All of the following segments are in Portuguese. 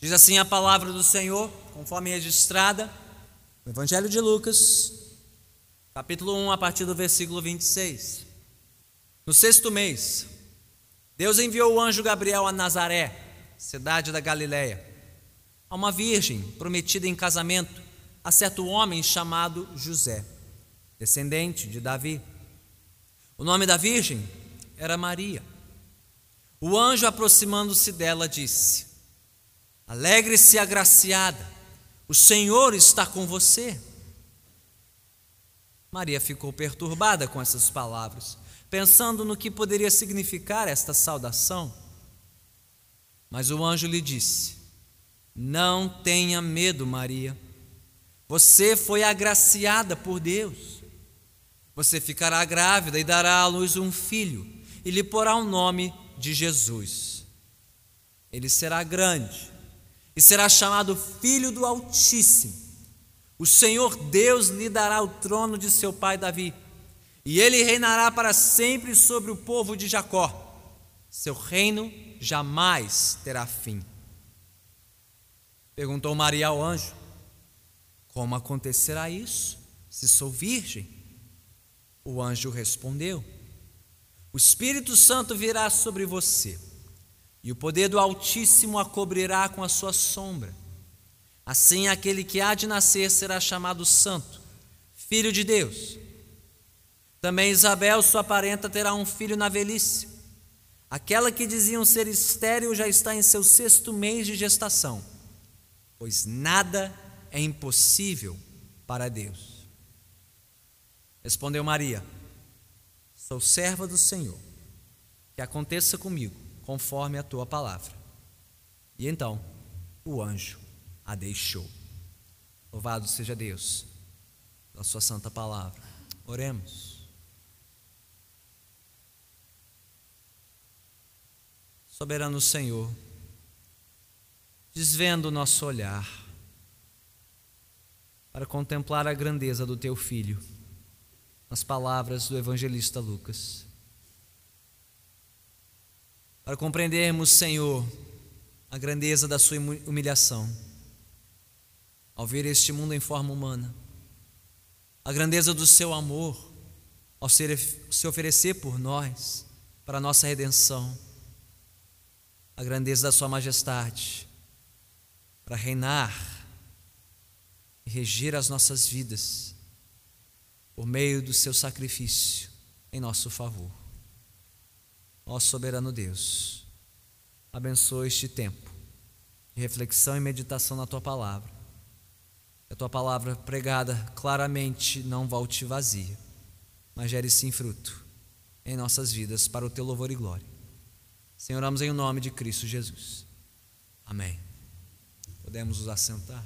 Diz assim a palavra do Senhor, conforme registrada no Evangelho de Lucas, capítulo 1, a partir do versículo 26. No sexto mês, Deus enviou o anjo Gabriel a Nazaré, cidade da Galiléia, a uma virgem prometida em casamento a certo homem chamado José, descendente de Davi. O nome da virgem era Maria. O anjo, aproximando-se dela, disse: Alegre-se, agraciada, o Senhor está com você. Maria ficou perturbada com essas palavras, pensando no que poderia significar esta saudação. Mas o anjo lhe disse: Não tenha medo, Maria. Você foi agraciada por Deus. Você ficará grávida e dará à luz um filho, e lhe porá o nome de Jesus. Ele será grande e será chamado Filho do Altíssimo. O Senhor Deus lhe dará o trono de seu pai Davi, e ele reinará para sempre sobre o povo de Jacó. Seu reino jamais terá fim. Perguntou Maria ao anjo: Como acontecerá isso, se sou virgem? O anjo respondeu: O Espírito Santo virá sobre você e o poder do Altíssimo a cobrirá com a sua sombra. Assim, aquele que há de nascer será chamado Santo, Filho de Deus. Também Isabel, sua parenta, terá um filho na velhice. Aquela que diziam ser estéril já está em seu sexto mês de gestação, pois nada é impossível para Deus. Respondeu Maria: Sou serva do Senhor, que aconteça comigo conforme a tua palavra. E então o anjo a deixou. Louvado seja Deus pela sua santa palavra. Oremos. Soberano Senhor, desvendo o nosso olhar para contemplar a grandeza do teu filho, nas palavras do evangelista Lucas para compreendermos, Senhor, a grandeza da Sua humilhação, ao ver este mundo em forma humana, a grandeza do Seu amor, ao se oferecer por nós, para a nossa redenção, a grandeza da Sua majestade, para reinar e reger as nossas vidas, por meio do Seu sacrifício em nosso favor. Ó soberano Deus, abençoa este tempo de reflexão e meditação na tua palavra. Que a tua palavra pregada claramente não volte vazia, mas gere sim fruto em nossas vidas para o teu louvor e glória. Senhor, oramos em nome de Cristo Jesus. Amém. Podemos nos assentar.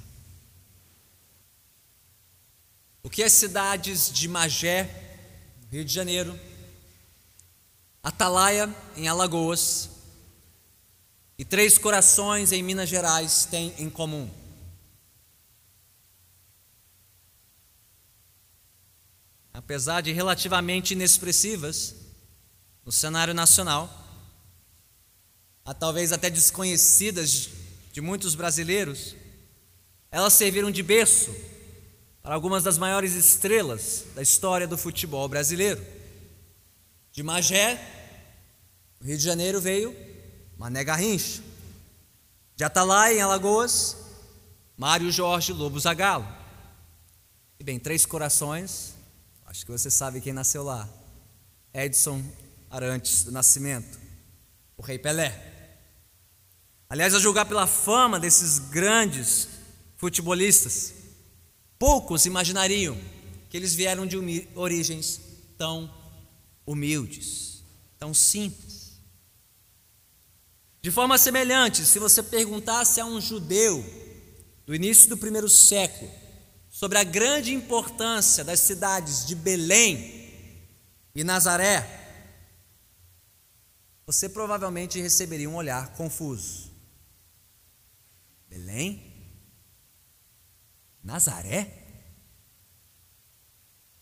O que as cidades de Magé, Rio de Janeiro, Atalaia, em Alagoas, e Três Corações, em Minas Gerais, têm em comum. Apesar de relativamente inexpressivas no cenário nacional, a talvez até desconhecidas de muitos brasileiros, elas serviram de berço para algumas das maiores estrelas da história do futebol brasileiro. De Magé, Rio de Janeiro, veio Mané Garrincha. De Atalaia, em Alagoas, Mário Jorge Lobo Zagalo. E bem, três corações, acho que você sabe quem nasceu lá. Edson Arantes do Nascimento, o Rei Pelé. Aliás, a julgar pela fama desses grandes futebolistas, poucos imaginariam que eles vieram de origens tão humildes, tão simples. De forma semelhante, se você perguntasse a um judeu do início do primeiro século sobre a grande importância das cidades de Belém e Nazaré, você provavelmente receberia um olhar confuso. Belém? Nazaré?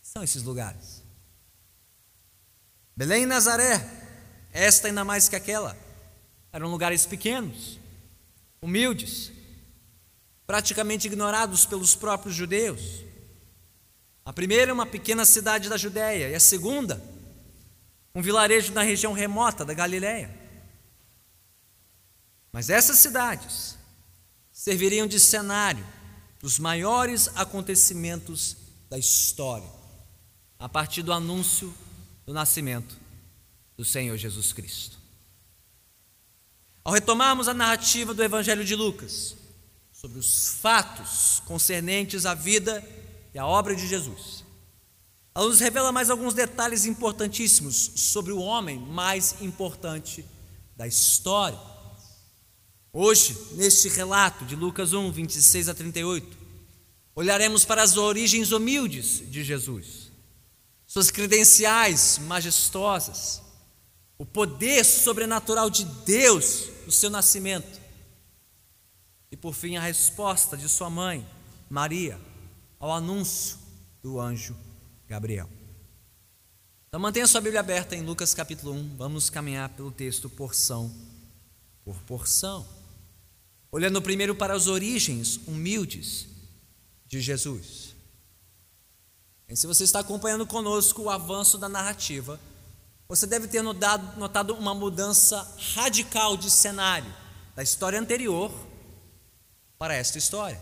São esses lugares. Belém e Nazaré, esta ainda mais que aquela, eram lugares pequenos, humildes, praticamente ignorados pelos próprios judeus. A primeira é uma pequena cidade da Judéia, e a segunda, um vilarejo na região remota da Galiléia. Mas essas cidades serviriam de cenário dos maiores acontecimentos da história, a partir do anúncio do nascimento do Senhor Jesus Cristo. Ao retomarmos a narrativa do Evangelho de Lucas, sobre os fatos concernentes à vida e à obra de Jesus, ela nos revela mais alguns detalhes importantíssimos sobre o homem mais importante da história. Hoje, neste relato de Lucas 1, 26 a 38, olharemos para as origens humildes de Jesus, suas credenciais majestosas, o poder sobrenatural de Deus no seu nascimento e, por fim, a resposta de sua mãe, Maria, ao anúncio do anjo Gabriel. Então mantenha sua Bíblia aberta em Lucas capítulo 1, vamos caminhar pelo texto porção por porção. Olhando primeiro para as origens humildes de Jesus. E se você está acompanhando conosco o avanço da narrativa, você deve ter notado, notado uma mudança radical de cenário da história anterior para esta história.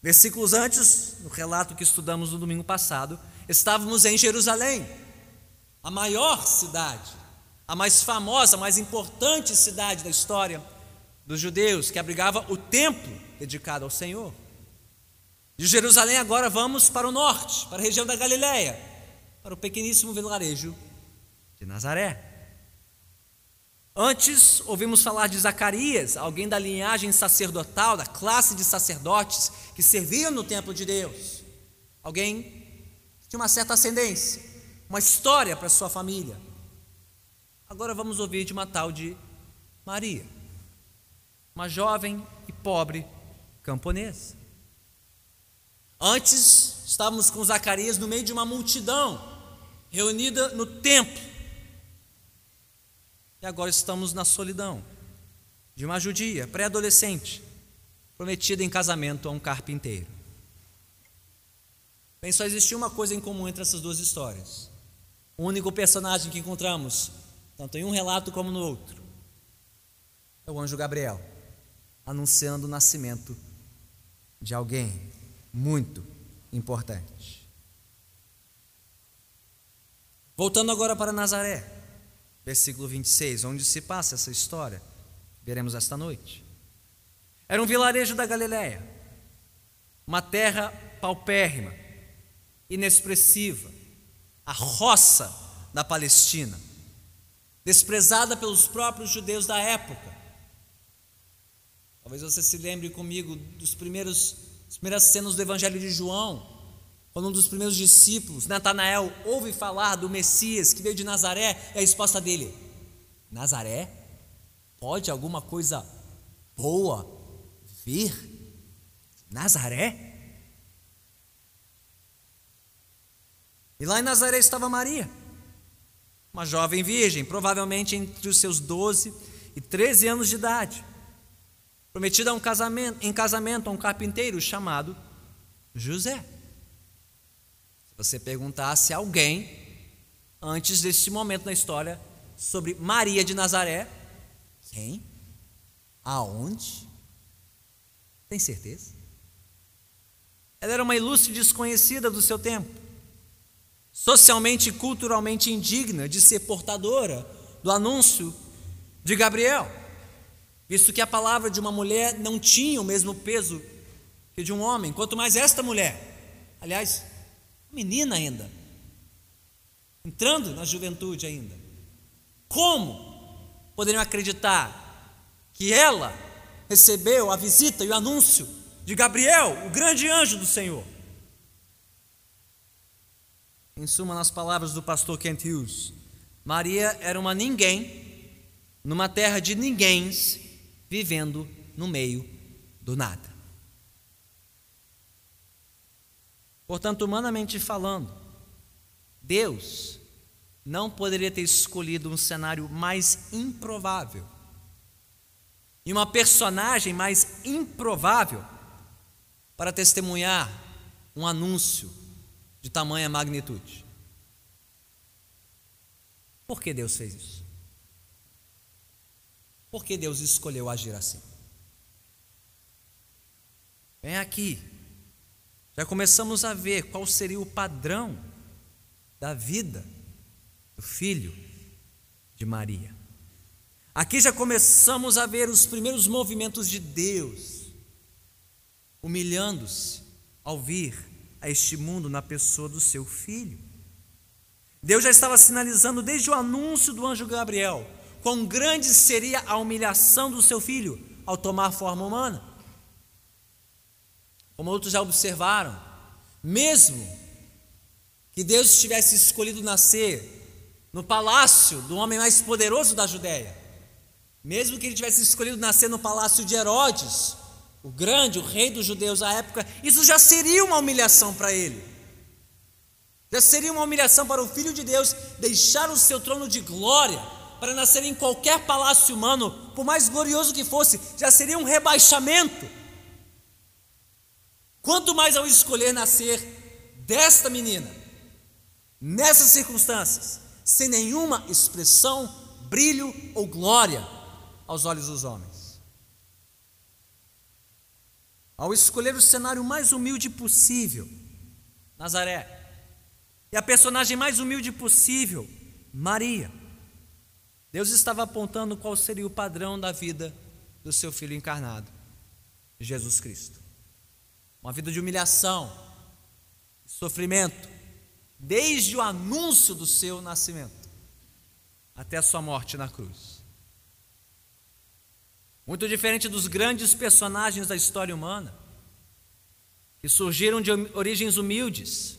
Versículos antes, no relato que estudamos no domingo passado, estávamos em Jerusalém, a maior cidade, a mais famosa, a mais importante cidade da história dos judeus, que abrigava o templo dedicado ao Senhor. De Jerusalém agora vamos para o norte, para a região da Galiléia, para o pequeníssimo vilarejo de Nazaré. Antes ouvimos falar de Zacarias, alguém da linhagem sacerdotal, da classe de sacerdotes que serviam no templo de Deus. Alguém tinha uma certa ascendência, uma história para sua família. Agora vamos ouvir de uma tal de Maria, uma jovem e pobre camponesa. Antes estávamos com Zacarias no meio de uma multidão reunida no templo e agora estamos na solidão de uma judia pré-adolescente, prometida em casamento a um carpinteiro. Bem, só existia uma coisa em comum entre essas duas histórias. O único personagem que encontramos, tanto em um relato como no outro, é o anjo Gabriel, anunciando o nascimento de alguém muito importante. Voltando agora para Nazaré versículo 26, onde se passa essa história. Veremos esta noite. Era um vilarejo da Galiléia, uma terra paupérrima, inexpressiva, a roça da Palestina, desprezada pelos próprios judeus da época. Talvez você se lembre comigo dos primeiros, das primeiras cenas do Evangelho de João, quando um dos primeiros discípulos, Natanael, ouve falar do Messias que veio de Nazaré, é a resposta dele: Nazaré? Pode alguma coisa boa vir? Nazaré? E lá em Nazaré estava Maria, uma jovem virgem, provavelmente entre os seus 12 e 13 anos de idade, prometida um casamento, em casamento a um carpinteiro chamado José você perguntasse a alguém, antes desse momento na história, sobre Maria de Nazaré, quem? Aonde? Tem certeza? Ela era uma ilustre desconhecida do seu tempo, socialmente e culturalmente indigna de ser portadora do anúncio de Gabriel, visto que a palavra de uma mulher não tinha o mesmo peso que de um homem, quanto mais esta mulher. Aliás, menina ainda, entrando na juventude ainda. Como poderiam acreditar que ela recebeu a visita e o anúncio de Gabriel, o grande anjo do Senhor? Em suma, nas palavras do pastor Kent Hughes, Maria era uma ninguém numa terra de ninguéms, vivendo no meio do nada. Portanto, humanamente falando, Deus não poderia ter escolhido um cenário mais improvável e uma personagem mais improvável para testemunhar um anúncio de tamanha magnitude. Por que Deus fez isso? Por que Deus escolheu agir assim? Vem aqui, já começamos a ver qual seria o padrão da vida do filho de Maria. Aqui já começamos a ver os primeiros movimentos de Deus, humilhando-se ao vir a este mundo na pessoa do seu filho. Deus já estava sinalizando desde o anúncio do anjo Gabriel quão grande seria a humilhação do seu filho ao tomar forma humana. Como outros já observaram, mesmo que Deus tivesse escolhido nascer no palácio do homem mais poderoso da Judéia, mesmo que ele tivesse escolhido nascer no palácio de Herodes, o grande, o rei dos judeus à época, isso já seria uma humilhação para ele. Já seria uma humilhação para o filho de Deus deixar o seu trono de glória para nascer em qualquer palácio humano, por mais glorioso que fosse, já seria um rebaixamento. Quanto mais ao escolher nascer desta menina, nessas circunstâncias, sem nenhuma expressão, brilho ou glória aos olhos dos homens. Ao escolher o cenário mais humilde possível, Nazaré, e a personagem mais humilde possível, Maria, Deus estava apontando qual seria o padrão da vida do seu filho encarnado, Jesus Cristo uma vida de humilhação, sofrimento, desde o anúncio do seu nascimento até a sua morte na cruz. Muito diferente dos grandes personagens da história humana, que surgiram de origens humildes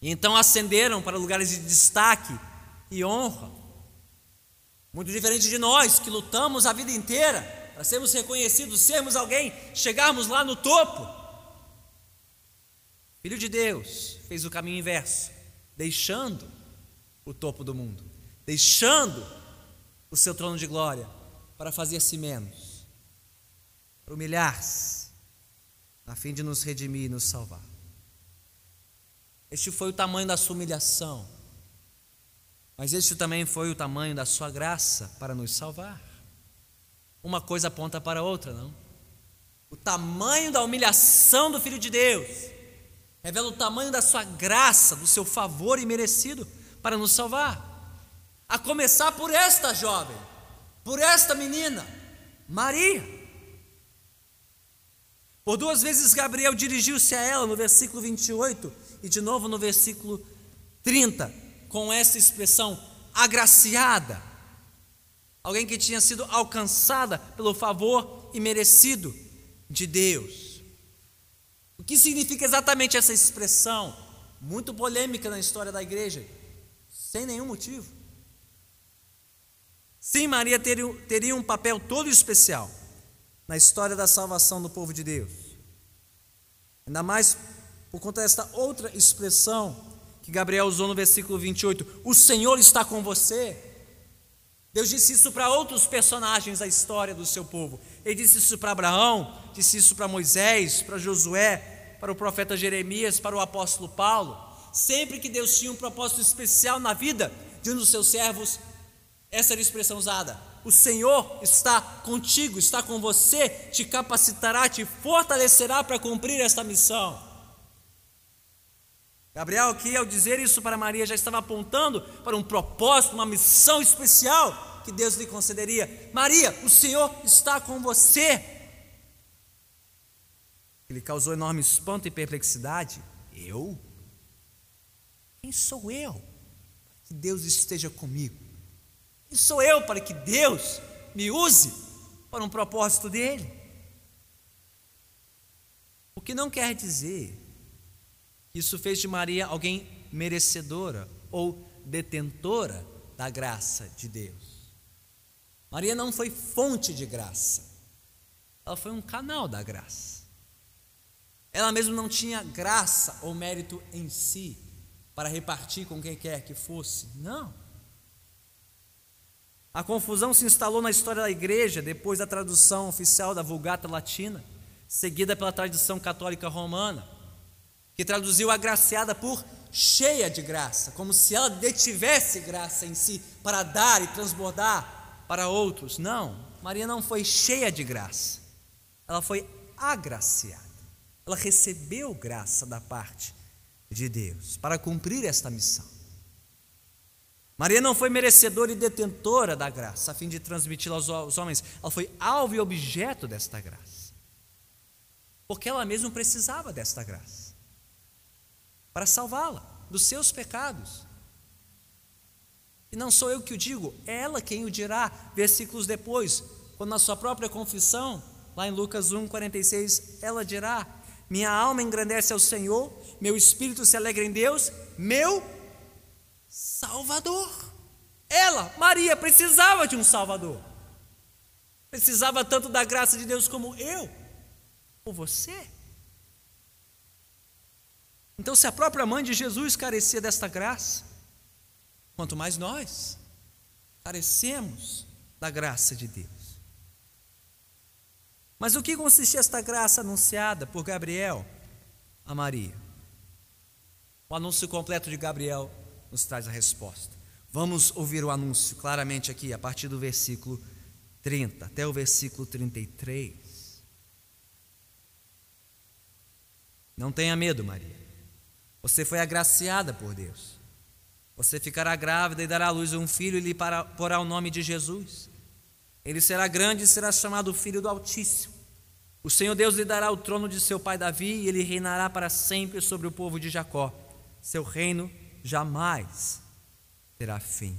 e então ascenderam para lugares de destaque e honra. Muito diferente de nós que lutamos a vida inteira para sermos reconhecidos, sermos alguém, chegarmos lá no topo. Filho de Deus fez o caminho inverso, deixando o topo do mundo, deixando o seu trono de glória para fazer-se menos, para humilhar-se, a fim de nos redimir e nos salvar. Este foi o tamanho da sua humilhação, mas este também foi o tamanho da sua graça para nos salvar. Uma coisa aponta para a outra, não? O tamanho da humilhação do Filho de Deus revela o tamanho da sua graça, do seu favor imerecido para nos salvar. A começar por esta jovem, por esta menina, Maria. Por duas vezes Gabriel dirigiu-se a ela no versículo 28 e de novo no versículo 30, com essa expressão agraciada. Alguém que tinha sido alcançada pelo favor imerecido de Deus. O que significa exatamente essa expressão? Muito polêmica na história da igreja, sem nenhum motivo. Sim, Maria teria, teria um papel todo especial na história da salvação do povo de Deus. Ainda mais por conta desta outra expressão que Gabriel usou no versículo 28, o Senhor está com você. Deus disse isso para outros personagens da história do seu povo. Ele disse isso para Abraão, disse isso para Moisés, para Josué, para o profeta Jeremias, para o apóstolo Paulo. Sempre que Deus tinha um propósito especial na vida de um dos seus servos, essa era a expressão usada. O Senhor está contigo, está com você, te capacitará, te fortalecerá para cumprir esta missão. Gabriel, aqui ao dizer isso para Maria, já estava apontando para um propósito, uma missão especial que Deus lhe concederia. Maria, o Senhor está com você. Ele causou enorme espanto e perplexidade. Eu? Quem sou eu para que Deus esteja comigo? Quem sou eu para que Deus me use para um propósito dele? O que não quer dizer que isso fez de Maria alguém merecedora ou detentora da graça de Deus. Maria não foi fonte de graça, ela foi um canal da graça. Ela mesma não tinha graça ou mérito em si para repartir com quem quer que fosse. Não. A confusão se instalou na história da igreja depois da tradução oficial da Vulgata Latina, seguida pela tradição católica romana, que traduziu agraciada por cheia de graça, como se ela detivesse graça em si para dar e transbordar para outros. Não, Maria não foi cheia de graça, ela foi agraciada. Ela recebeu graça da parte de Deus para cumprir esta missão. Maria não foi merecedora e detentora da graça, a fim de transmiti-la aos homens. Ela foi alvo e objeto desta graça. Porque ela mesma precisava desta graça para salvá-la dos seus pecados. E não sou eu que o digo, é ela quem o dirá, versículos depois, quando na sua própria confissão, lá em Lucas 1,46, ela dirá: Minha alma engrandece ao Senhor, meu espírito se alegra em Deus, meu Salvador. Ela, Maria, precisava de um Salvador. Precisava tanto da graça de Deus como eu ou você. Então, se a própria mãe de Jesus carecia desta graça, quanto mais nós carecemos da graça de Deus. Mas o que consistia esta graça anunciada por Gabriel a Maria? O anúncio completo de Gabriel nos traz a resposta. Vamos ouvir o anúncio claramente aqui, a partir do versículo 30 até o versículo 33. Não tenha medo, Maria. Você foi agraciada por Deus. Você ficará grávida e dará à luz um filho e lhe porá o nome de Jesus. Ele será grande e será chamado Filho do Altíssimo. O Senhor Deus lhe dará o trono de seu pai Davi e ele reinará para sempre sobre o povo de Jacó. Seu reino jamais terá fim.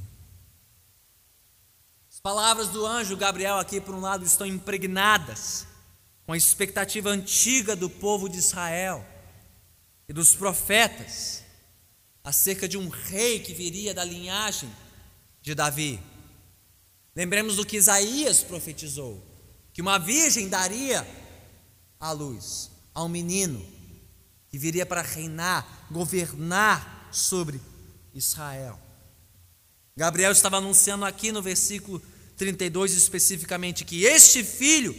As palavras do anjo Gabriel, aqui por um lado, estão impregnadas com a expectativa antiga do povo de Israel e dos profetas acerca de um rei que viria da linhagem de Davi. Lembremos do que Isaías profetizou: que uma virgem daria a luz a um menino que viria para reinar, governar sobre Israel. Gabriel estava anunciando aqui no versículo 32 especificamente que este filho,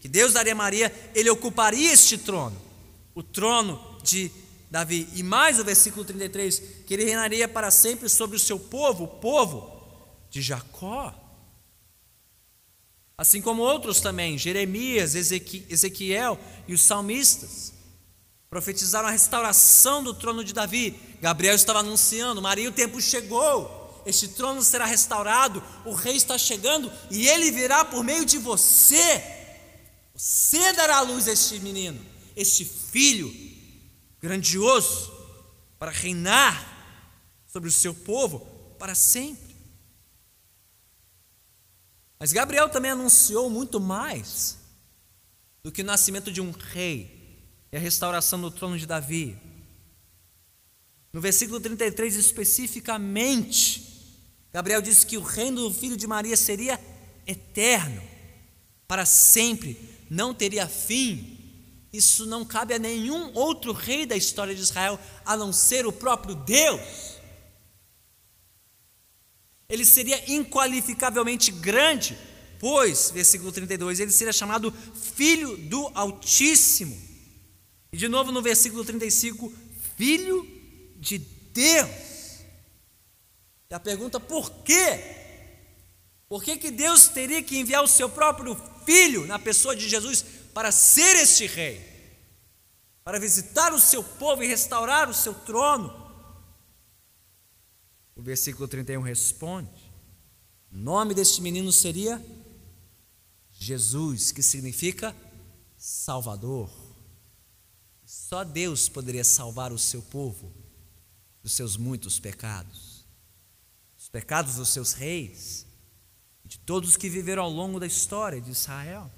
que Deus daria a Maria, ele ocuparia este trono, o trono de Davi. E mais o versículo 33, que ele reinaria para sempre sobre o seu povo, o povo de Jacó. Assim como outros também, Jeremias, Ezequiel e os salmistas profetizaram a restauração do trono de Davi. Gabriel estava anunciando: Maria, o tempo chegou, este trono será restaurado, o rei está chegando e ele virá por meio de você. Você dará à luz a este menino, este filho grandioso, para reinar sobre o seu povo para sempre. Mas Gabriel também anunciou muito mais do que o nascimento de um rei e a restauração do trono de Davi. No versículo 33, especificamente, Gabriel disse que o reino do filho de Maria seria eterno, para sempre, não teria fim. Isso não cabe a nenhum outro rei da história de Israel a não ser o próprio Deus. Ele seria inqualificavelmente grande, pois, versículo 32, ele seria chamado Filho do Altíssimo. E de novo no versículo 35, filho de Deus. E a pergunta, por quê? Por que, que Deus teria que enviar o seu próprio filho na pessoa de Jesus para ser este rei? Para visitar o seu povo e restaurar o seu trono? O versículo 31 responde: o nome deste menino seria Jesus, que significa Salvador. Só Deus poderia salvar o seu povo dos seus muitos pecados, os pecados dos seus reis, de todos que viveram ao longo da história de Israel.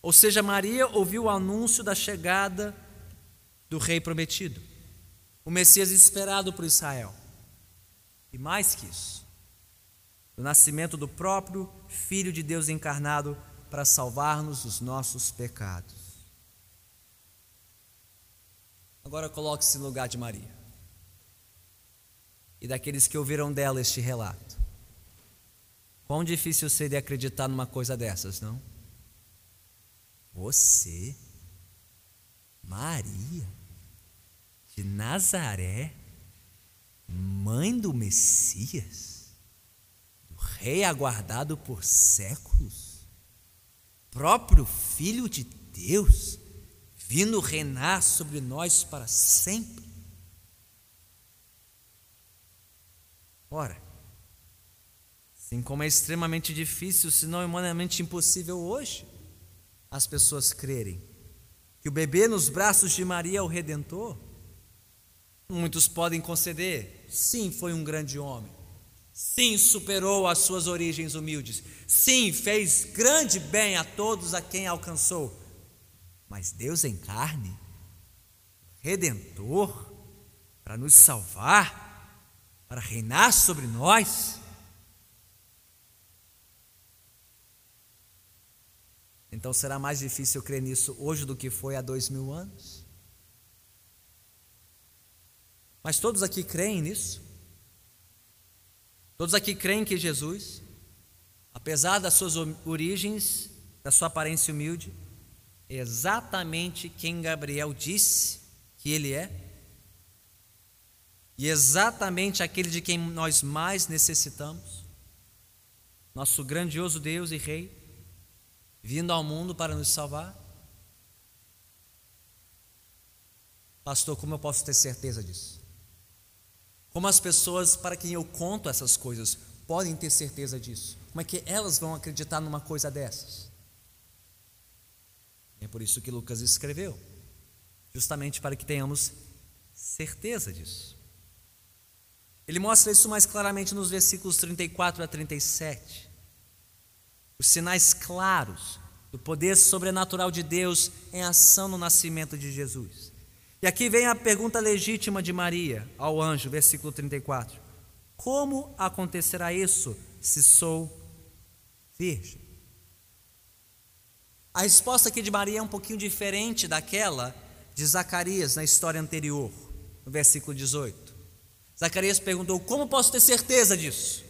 Ou seja, Maria ouviu o anúncio da chegada do rei prometido, o Messias esperado por Israel. E mais que isso, o nascimento do próprio Filho de Deus encarnado para salvar-nos dos nossos pecados. Agora coloque-se no lugar de Maria e daqueles que ouviram dela este relato. Quão difícil seria acreditar numa coisa dessas, não? Você, Maria, de Nazaré, mãe do Messias, do Rei aguardado por séculos, próprio Filho de Deus, vindo reinar sobre nós para sempre. Ora, assim como é extremamente difícil, se não humanamente impossível hoje, as pessoas crerem. Que o bebê nos braços de Maria é o Redentor, muitos podem conceder, sim, foi um grande homem, sim, superou as suas origens humildes, sim, fez grande bem a todos a quem alcançou, mas Deus em carne, Redentor, para nos salvar, para reinar sobre nós. Então será mais difícil crer nisso hoje do que foi há dois mil anos? Mas todos aqui creem nisso? Todos aqui creem que Jesus, apesar das suas origens, da sua aparência humilde, é exatamente quem Gabriel disse que ele é? e exatamente aquele de quem nós mais necessitamos, nosso grandioso Deus e Rei, vindo ao mundo para nos salvar? Pastor, como eu posso ter certeza disso? Como as pessoas para quem eu conto essas coisas podem ter certeza disso? Como é que elas vão acreditar numa coisa dessas? É por isso que Lucas escreveu, justamente para que tenhamos certeza disso. Ele mostra isso mais claramente nos versículos 34 a 37. Os sinais claros do poder sobrenatural de Deus em ação no nascimento de Jesus. E aqui vem a pergunta legítima de Maria ao anjo, versículo 34. Como acontecerá isso se sou virgem? A resposta aqui de Maria é um pouquinho diferente daquela de Zacarias na história anterior, no versículo 18. Zacarias perguntou: Como posso ter certeza disso?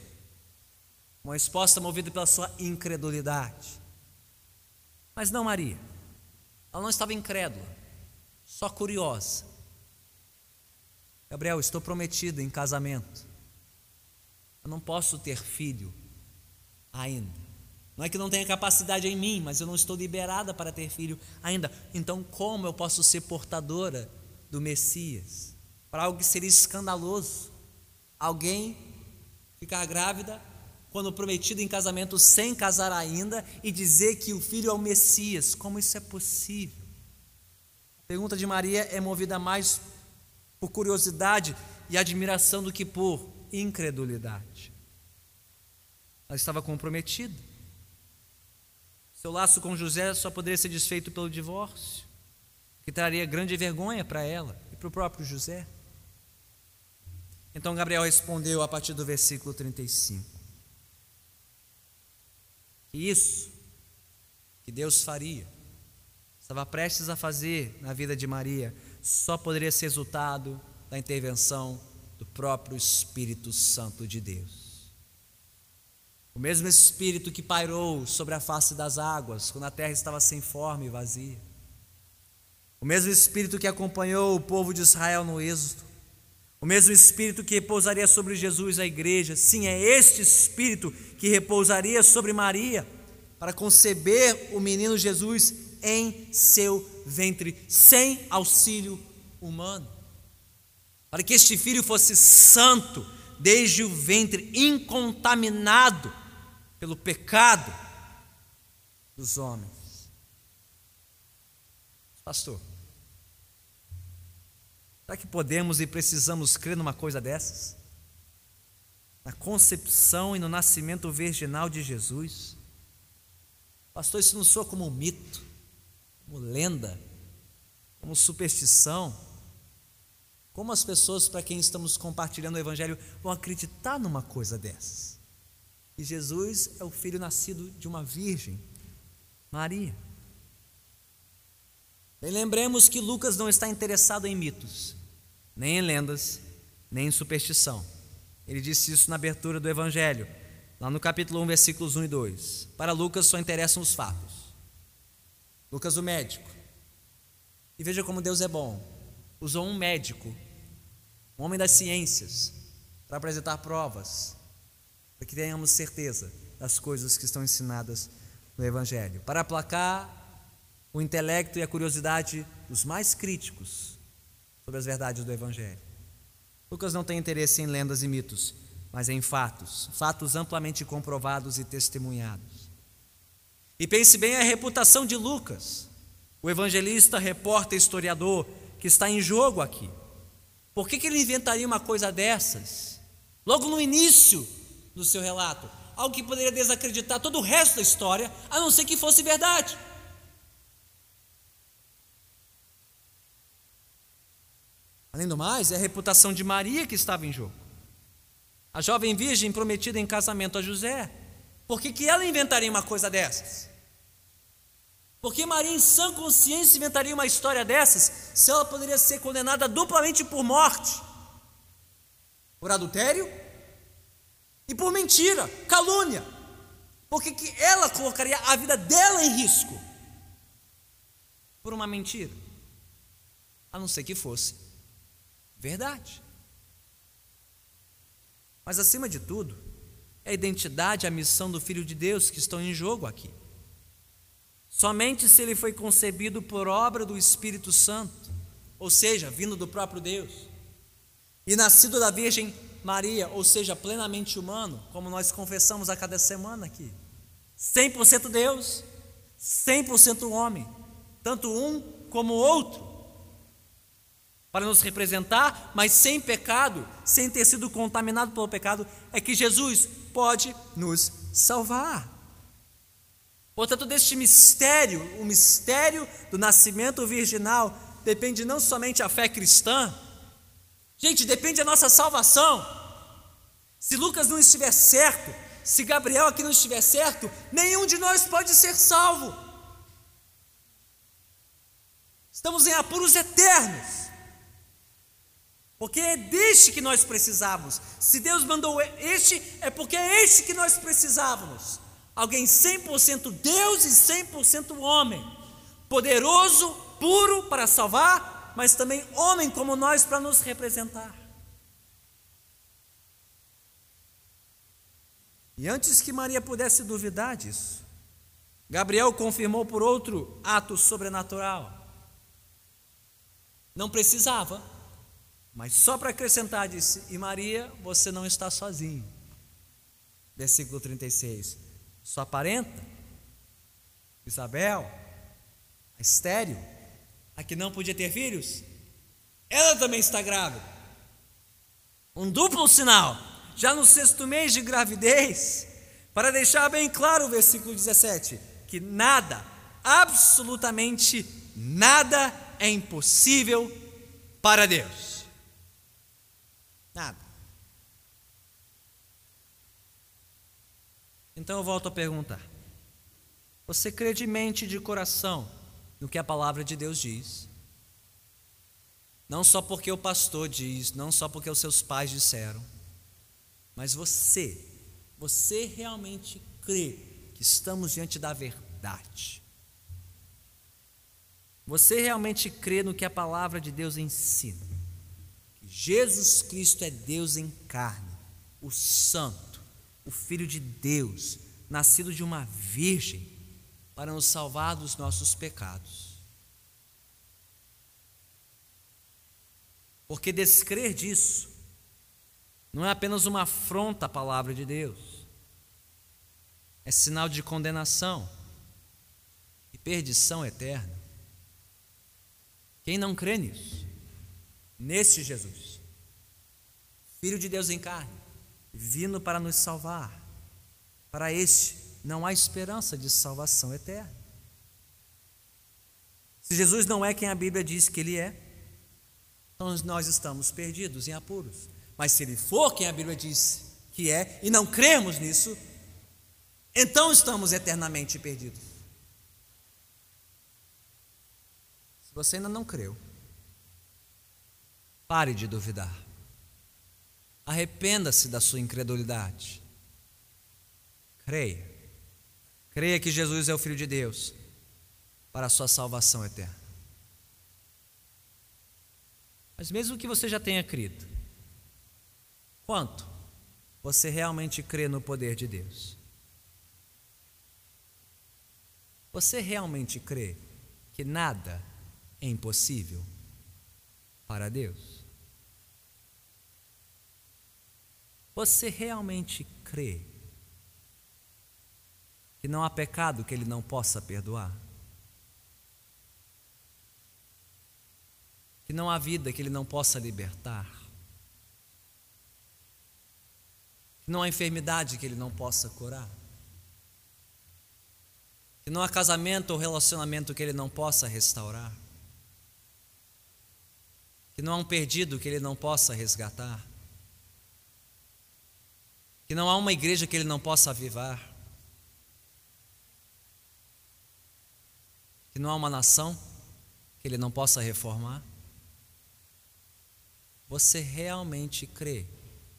Uma resposta movida pela sua incredulidade. Mas não Maria. Ela não estava incrédula, só curiosa. Gabriel, estou prometida em casamento. Eu não posso ter filho ainda. Não é que não tenha capacidade em mim, mas eu não estou liberada para ter filho ainda. Então, como eu posso ser portadora do Messias? para algo que seria escandaloso. Alguém ficar grávida quando prometido em casamento sem casar ainda e dizer que o filho é o Messias. Como isso é possível? A pergunta de Maria é movida mais por curiosidade e admiração do que por incredulidade. Ela estava comprometida. Seu laço com José só poderia ser desfeito pelo divórcio, que traria grande vergonha para ela e para o próprio José. Então Gabriel respondeu a partir do versículo 35. Isso que Deus faria, estava prestes a fazer na vida de Maria, só poderia ser resultado da intervenção do próprio Espírito Santo de Deus. O mesmo Espírito que pairou sobre a face das águas, quando a terra estava sem forma e vazia. O mesmo Espírito que acompanhou o povo de Israel no êxodo o mesmo Espírito que repousaria sobre Jesus, a igreja, sim, é este Espírito que repousaria sobre Maria para conceber o menino Jesus em seu ventre, sem auxílio humano. Para que este filho fosse santo desde o ventre, incontaminado pelo pecado dos homens. Pastor, Será que podemos e precisamos crer numa coisa dessas? Na concepção e no nascimento virginal de Jesus? Pastor, isso não soa como um mito, como lenda, como superstição. Como as pessoas para quem estamos compartilhando o Evangelho vão acreditar numa coisa dessas? E Jesus é o filho nascido de uma virgem, Maria. Bem, lembremos que Lucas não está interessado em mitos nem em lendas, nem em superstição. Ele disse isso na abertura do Evangelho. lá no capítulo 1, versículos 1 e 2. Para Lucas só interessam os fatos. Lucas, o médico. E veja como Deus é bom. Usou um médico, um homem das ciências, para apresentar provas, para que tenhamos certeza das coisas que estão ensinadas no Evangelho, para aplacar o intelecto e a curiosidade dos mais críticos sobre as verdades do Evangelho. Lucas não tem interesse em lendas e mitos, mas em fatos, fatos amplamente comprovados e testemunhados. E pense bem a reputação de Lucas, o evangelista, repórter, historiador, que está em jogo aqui. Por que, que ele inventaria uma coisa dessas? Logo no início do seu relato, algo que poderia desacreditar todo o resto da história, a não ser que fosse verdade. Além do mais, é a reputação de Maria que estava em jogo. A jovem virgem prometida em casamento a José. Por que, que ela inventaria uma coisa dessas? Por que Maria, em sã consciência, inventaria uma história dessas se ela poderia ser condenada duplamente por morte? Por adultério e por mentira, calúnia. Por que, que ela colocaria a vida dela em risco? Por uma mentira. A não ser que fosse verdade. Mas acima de tudo, é a identidade a missão do Filho de Deus que estão em jogo aqui. Somente se ele foi concebido por obra do Espírito Santo, ou seja, vindo do próprio Deus, e nascido da Virgem Maria, ou seja, plenamente humano, como nós confessamos a cada semana aqui. 100% Deus, 100% homem, tanto um como o outro para nos representar, mas sem pecado, sem ter sido contaminado pelo pecado, é que Jesus pode nos salvar. Portanto, deste mistério, o mistério do nascimento virginal, depende não somente a fé cristã, gente, depende a nossa salvação. Se Lucas não estiver certo, se Gabriel aqui não estiver certo, nenhum de nós pode ser salvo. Estamos em apuros eternos. Porque é deste que nós precisávamos. Se Deus mandou este, é porque é este que nós precisávamos. Alguém 100% Deus e 100% homem. Poderoso, puro para salvar, mas também homem como nós para nos representar. E antes que Maria pudesse duvidar disso, Gabriel confirmou por outro ato sobrenatural. Não precisava mas só para acrescentar, disse: E Maria, você não está sozinho. Versículo 36. Sua parenta, Isabel, a estéreo, a que não podia ter filhos, ela também está grávida. Um duplo sinal, já no sexto mês de gravidez, para deixar bem claro o versículo 17: que nada, absolutamente nada é impossível para Deus. Nada. Então eu volto a perguntar: Você crê de mente e de coração no que a palavra de Deus diz? Não só porque o pastor diz, não só porque os seus pais disseram, mas você, você realmente crê que estamos diante da verdade? Você realmente crê no que a palavra de Deus ensina? Jesus Cristo é Deus em carne, o Santo, o Filho de Deus, nascido de uma virgem, para nos salvar dos nossos pecados. Porque descrer disso não é apenas uma afronta à palavra de Deus, é sinal de condenação e perdição eterna. Quem não crê nisso neste Jesus, Filho de Deus em carne, vindo para nos salvar. Para este não há esperança de salvação eterna. Se Jesus não é quem a Bíblia diz que ele é, então nós estamos perdidos em apuros. Mas se ele for quem a Bíblia diz que é e não cremos nisso, então estamos eternamente perdidos. Se você ainda não creu, Pare de duvidar. Arrependa-se da sua incredulidade. Creia. Creia que Jesus é o Filho de Deus para a sua salvação eterna. Mas mesmo que você já tenha crido, quanto você realmente crê no poder de Deus? Você realmente crê que nada é impossível para Deus? Você realmente crê que não há pecado que Ele não possa perdoar? Que não há vida que Ele não possa libertar? Que não há enfermidade que Ele não possa curar? Que não há casamento ou relacionamento que Ele não possa restaurar? Que não há um perdido que Ele não possa resgatar? Que não há uma igreja que Ele não possa avivar? Que não há uma nação que Ele não possa reformar? Você realmente crê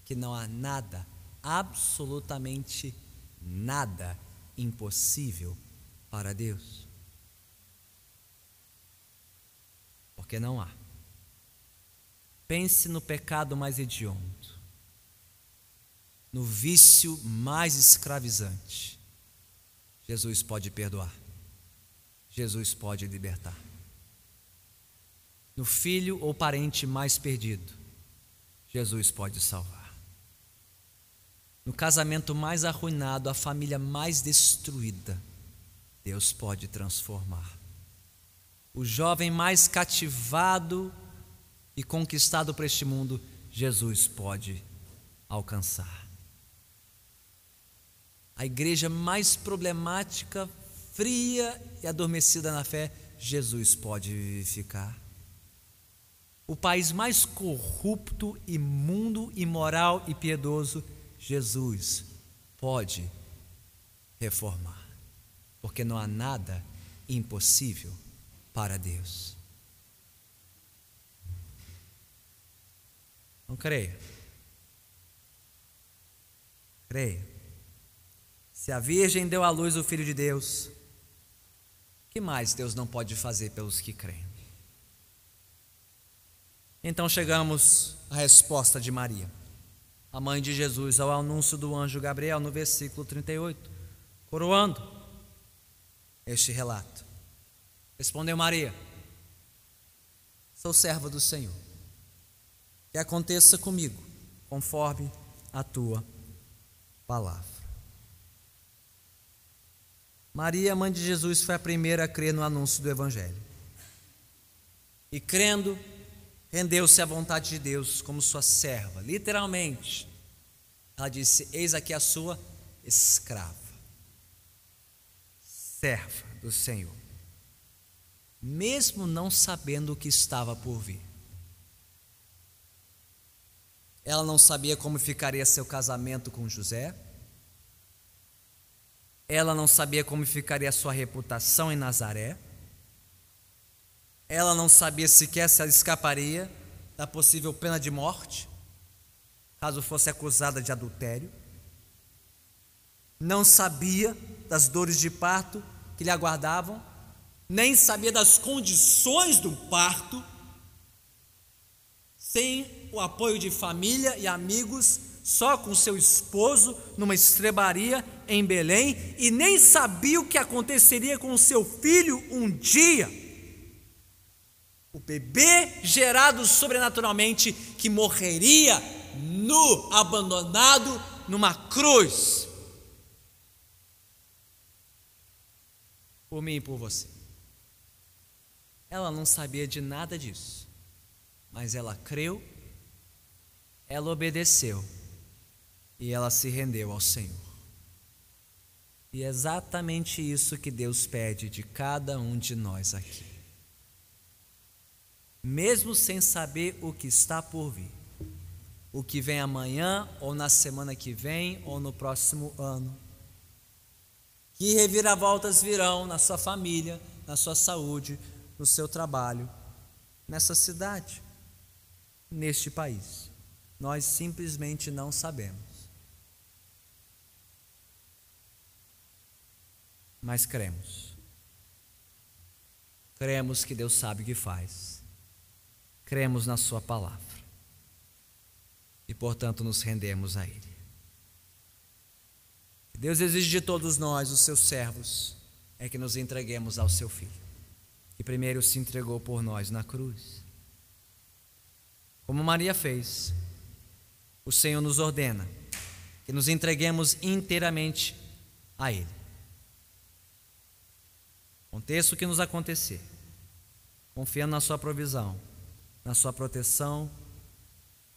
que não há nada, absolutamente nada impossível para Deus? Porque não há. Pense no pecado mais hediondo, no vício mais escravizante. Jesus pode perdoar, Jesus pode libertar. No filho ou parente mais perdido, Jesus pode salvar. No casamento mais arruinado, a família mais destruída, Deus pode transformar. O jovem mais cativado e conquistado por este mundo, Jesus pode alcançar. A igreja mais problemática, fria e adormecida na fé, Jesus pode vivificar o país mais corrupto, imundo, imoral e piedoso, Jesus pode reformar, porque não há nada impossível para Deus. Não creia. Creia. Se a Virgem deu à luz o Filho de Deus, que mais Deus não pode fazer pelos que creem? Então chegamos à resposta de Maria, a mãe de Jesus, ao anúncio do anjo Gabriel, no versículo 38, coroando este relato. Respondeu Maria: Sou serva do Senhor, que aconteça comigo, conforme a tua palavra. Maria, mãe de Jesus, foi a primeira a crer no anúncio do Evangelho. E crendo, rendeu-se à vontade de Deus como sua serva, literalmente. Ela disse: Eis aqui a sua escrava, serva do Senhor, mesmo não sabendo o que estava por vir. Ela não sabia como ficaria seu casamento com José. Ela não sabia como ficaria sua reputação em Nazaré. Ela não sabia sequer se ela escaparia da possível pena de morte, caso fosse acusada de adultério. Não sabia das dores de parto que lhe aguardavam, nem sabia das condições do parto, sem o apoio de família e amigos, só com seu esposo numa estrebaria em Belém, e nem sabia o que aconteceria com seu filho um dia o bebê gerado sobrenaturalmente que morreria nu, abandonado numa cruz. Por mim e por você. Ela não sabia de nada disso, mas ela creu, ela obedeceu e ela se rendeu ao Senhor. E é exatamente isso que Deus pede de cada um de nós aqui mesmo sem saber o que está por vir, o que vem amanhã, ou na semana que vem, ou no próximo ano. Que reviravoltas virão na sua família, na sua saúde, no seu trabalho, nessa cidade, neste país. Nós simplesmente não sabemos. Mas cremos. Cremos que Deus sabe o que faz. Cremos na Sua palavra. E, portanto, nos rendemos a Ele. Deus exige de todos nós, os seus servos, é que nos entreguemos ao seu Filho, que primeiro se entregou por nós na cruz. Como Maria fez, o Senhor nos ordena que nos entreguemos inteiramente a Ele. Aconteça o que nos acontecer, confiando na Sua provisão, na Sua proteção,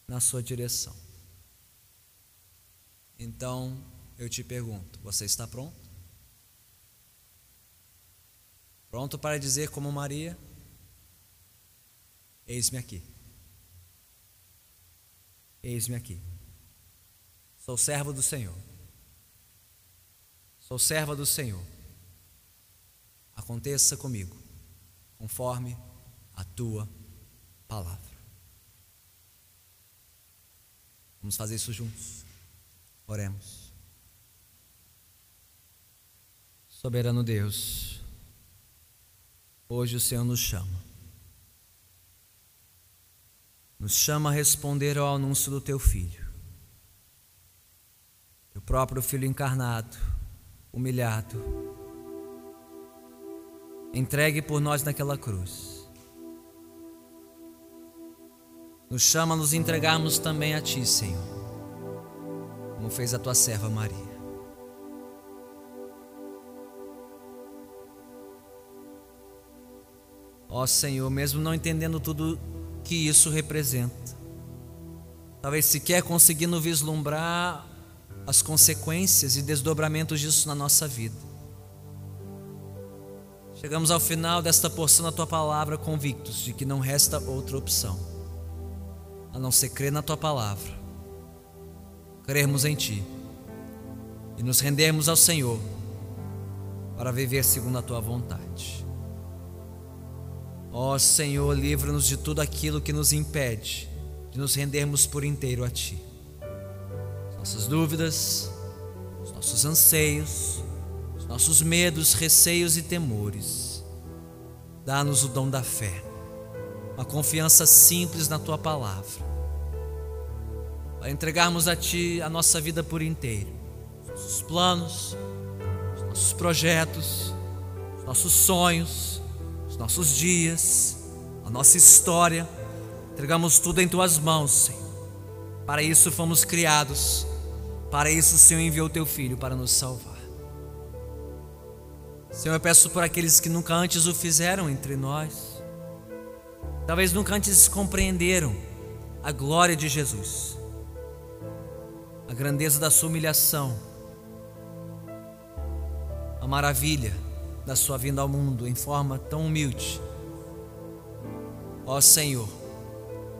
na Sua direção. Então, eu te pergunto: você está pronto? Pronto para dizer como Maria? Eis-me aqui. Eis-me aqui. Sou servo do Senhor. Sou serva do Senhor. Aconteça comigo, conforme a tua palavra. Vamos fazer isso juntos. Oremos. Soberano Deus, hoje o Senhor nos chama. Nos chama a responder ao anúncio do teu filho. O próprio filho encarnado, humilhado, entregue por nós naquela cruz. Nos chama a nos entregarmos também a ti, Senhor, como fez a tua serva Maria. Ó Senhor, mesmo não entendendo tudo que isso representa, talvez sequer conseguindo vislumbrar as consequências e desdobramentos disso na nossa vida. Chegamos ao final desta porção da tua palavra convictos de que não resta outra opção a não ser crer na tua palavra, crermos em ti e nos rendermos ao Senhor para viver segundo a tua vontade. Ó Senhor, livra-nos de tudo aquilo que nos impede de nos rendermos por inteiro a Ti. As nossas dúvidas, os nossos anseios, os nossos medos, receios e temores. Dá-nos o dom da fé, uma confiança simples na Tua palavra, para entregarmos a Ti a nossa vida por inteiro, os nossos planos, os nossos projetos, os nossos sonhos os nossos dias, a nossa história, entregamos tudo em tuas mãos, Senhor. Para isso fomos criados, para isso o Senhor enviou teu filho para nos salvar. Senhor, eu peço por aqueles que nunca antes o fizeram entre nós, talvez nunca antes compreenderam a glória de Jesus, a grandeza da sua humilhação, a maravilha da sua vinda ao mundo em forma tão humilde. Ó Senhor,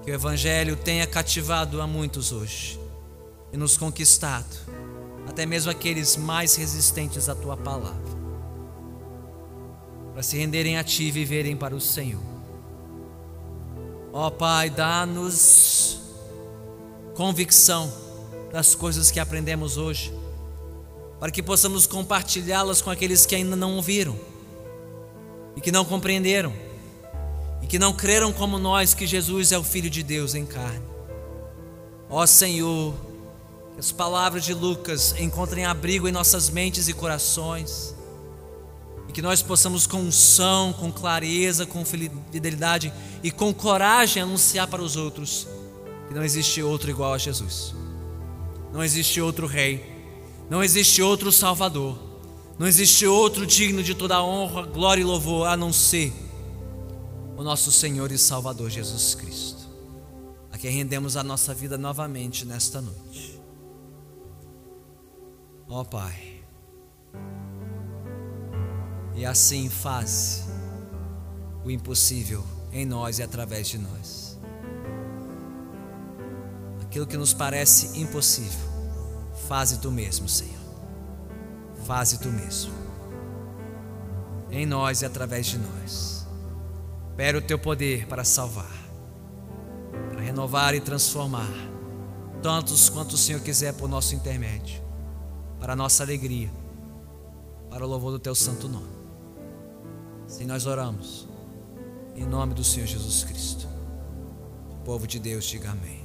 que o Evangelho tenha cativado a muitos hoje e nos conquistado, até mesmo aqueles mais resistentes à tua palavra, para se renderem a ti e viverem para o Senhor. Ó Pai, dá-nos convicção das coisas que aprendemos hoje para que possamos compartilhá-las com aqueles que ainda não ouviram e que não compreenderam e que não creram como nós que Jesus é o Filho de Deus em carne. Ó Senhor, que as palavras de Lucas encontrem abrigo em nossas mentes e corações que nós possamos com unção, com clareza, com fidelidade e com coragem anunciar para os outros que não existe outro igual a Jesus. Não existe outro rei não existe outro Salvador. Não existe outro digno de toda honra, glória e louvor a não ser o nosso Senhor e Salvador Jesus Cristo. A quem rendemos a nossa vida novamente nesta noite. Ó oh, Pai. E assim faz o impossível em nós e através de nós. Aquilo que nos parece impossível Faze tu mesmo, Senhor. Faze tu mesmo. Em nós e através de nós. Pera o teu poder para salvar, para renovar e transformar tantos quanto o Senhor quiser por nosso intermédio, para a nossa alegria, para o louvor do teu santo nome. Assim nós oramos, em nome do Senhor Jesus Cristo. O povo de Deus diga amém.